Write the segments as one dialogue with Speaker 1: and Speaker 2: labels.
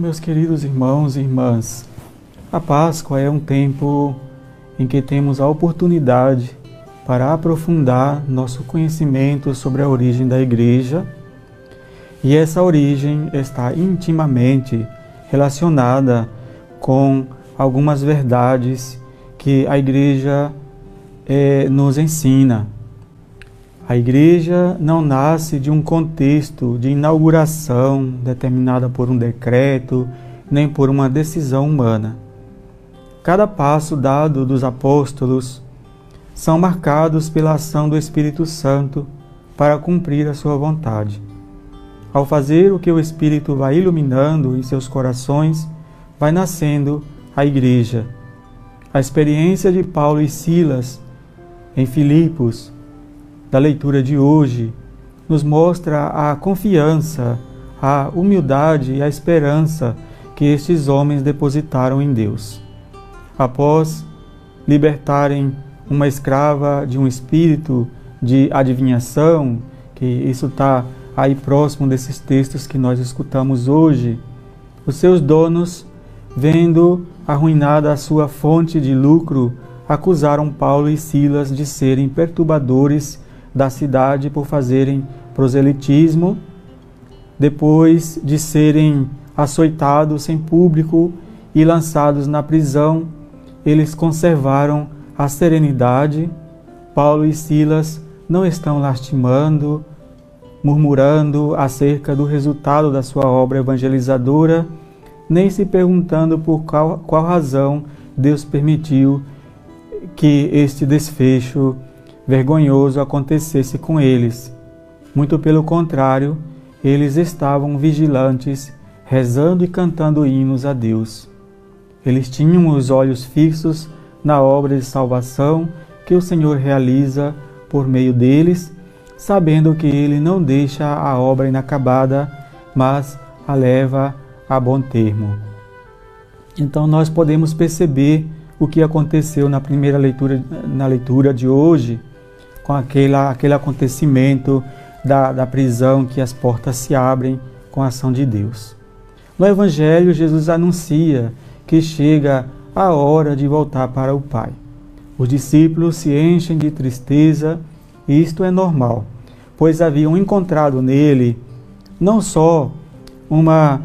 Speaker 1: meus queridos irmãos e irmãs, a Páscoa é um tempo em que temos a oportunidade para aprofundar nosso conhecimento sobre a origem da Igreja, e essa origem está intimamente relacionada com algumas verdades que a Igreja é, nos ensina. A igreja não nasce de um contexto de inauguração determinada por um decreto, nem por uma decisão humana. Cada passo dado dos apóstolos são marcados pela ação do Espírito Santo para cumprir a sua vontade. Ao fazer o que o Espírito vai iluminando em seus corações, vai nascendo a igreja. A experiência de Paulo e Silas em Filipos da leitura de hoje nos mostra a confiança, a humildade e a esperança que estes homens depositaram em Deus. Após libertarem uma escrava de um espírito de adivinhação, que isso está aí próximo desses textos que nós escutamos hoje, os seus donos, vendo arruinada a sua fonte de lucro, acusaram Paulo e Silas de serem perturbadores da cidade por fazerem proselitismo, depois de serem açoitados em público e lançados na prisão, eles conservaram a serenidade. Paulo e Silas não estão lastimando, murmurando acerca do resultado da sua obra evangelizadora, nem se perguntando por qual, qual razão Deus permitiu que este desfecho vergonhoso acontecesse com eles. Muito pelo contrário, eles estavam vigilantes, rezando e cantando hinos a Deus. Eles tinham os olhos fixos na obra de salvação que o Senhor realiza por meio deles, sabendo que Ele não deixa a obra inacabada, mas a leva a bom termo. Então nós podemos perceber o que aconteceu na primeira leitura, na leitura de hoje, com aquela, aquele acontecimento da, da prisão que as portas se abrem com a ação de Deus. No Evangelho, Jesus anuncia que chega a hora de voltar para o Pai. Os discípulos se enchem de tristeza, e isto é normal, pois haviam encontrado nele não só uma,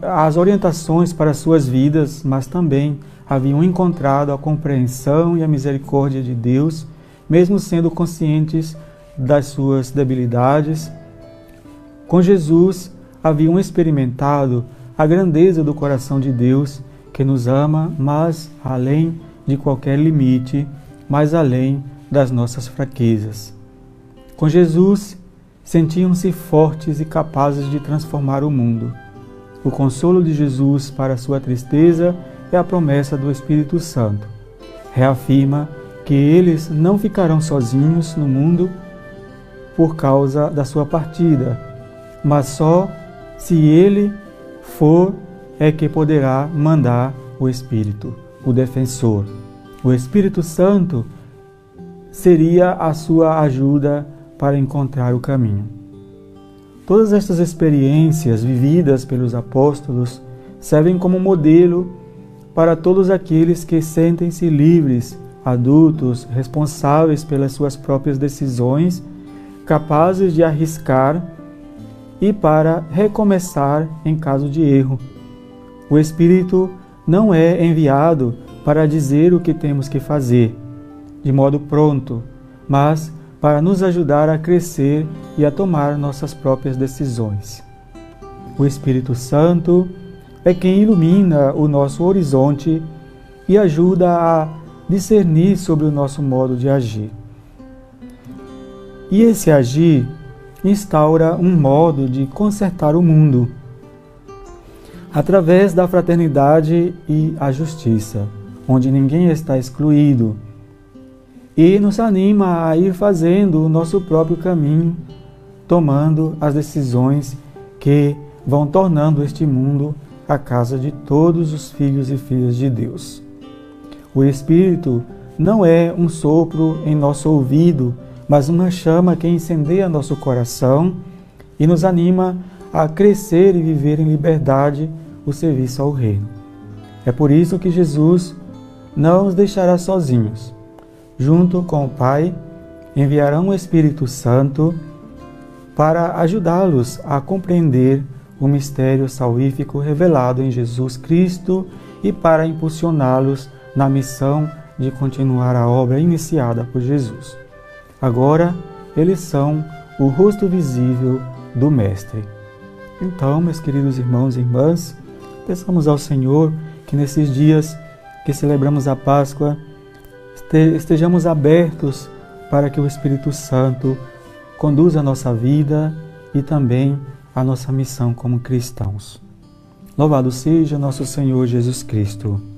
Speaker 1: as orientações para suas vidas, mas também haviam encontrado a compreensão e a misericórdia de Deus mesmo sendo conscientes das suas debilidades. Com Jesus, haviam experimentado a grandeza do coração de Deus que nos ama, mas além de qualquer limite, mais além das nossas fraquezas. Com Jesus, sentiam-se fortes e capazes de transformar o mundo. O consolo de Jesus para sua tristeza é a promessa do Espírito Santo. Reafirma que eles não ficarão sozinhos no mundo por causa da sua partida, mas só se ele for é que poderá mandar o Espírito, o defensor. O Espírito Santo seria a sua ajuda para encontrar o caminho. Todas estas experiências vividas pelos apóstolos servem como modelo para todos aqueles que sentem-se livres adultos responsáveis pelas suas próprias decisões, capazes de arriscar e para recomeçar em caso de erro. O Espírito não é enviado para dizer o que temos que fazer, de modo pronto, mas para nos ajudar a crescer e a tomar nossas próprias decisões. O Espírito Santo é quem ilumina o nosso horizonte e ajuda a discernir sobre o nosso modo de agir. E esse agir instaura um modo de consertar o mundo através da fraternidade e a justiça, onde ninguém está excluído, e nos anima a ir fazendo o nosso próprio caminho, tomando as decisões que vão tornando este mundo a casa de todos os filhos e filhas de Deus. O Espírito não é um sopro em nosso ouvido, mas uma chama que incendeia nosso coração e nos anima a crescer e viver em liberdade o serviço ao Reino. É por isso que Jesus não os deixará sozinhos. Junto com o Pai, enviarão o Espírito Santo para ajudá-los a compreender o mistério salvífico revelado em Jesus Cristo e para impulsioná-los na missão de continuar a obra iniciada por Jesus. Agora, eles são o rosto visível do Mestre. Então, meus queridos irmãos e irmãs, peçamos ao Senhor que nesses dias que celebramos a Páscoa, estejamos abertos para que o Espírito Santo conduza a nossa vida e também a nossa missão como cristãos. Louvado seja nosso Senhor Jesus Cristo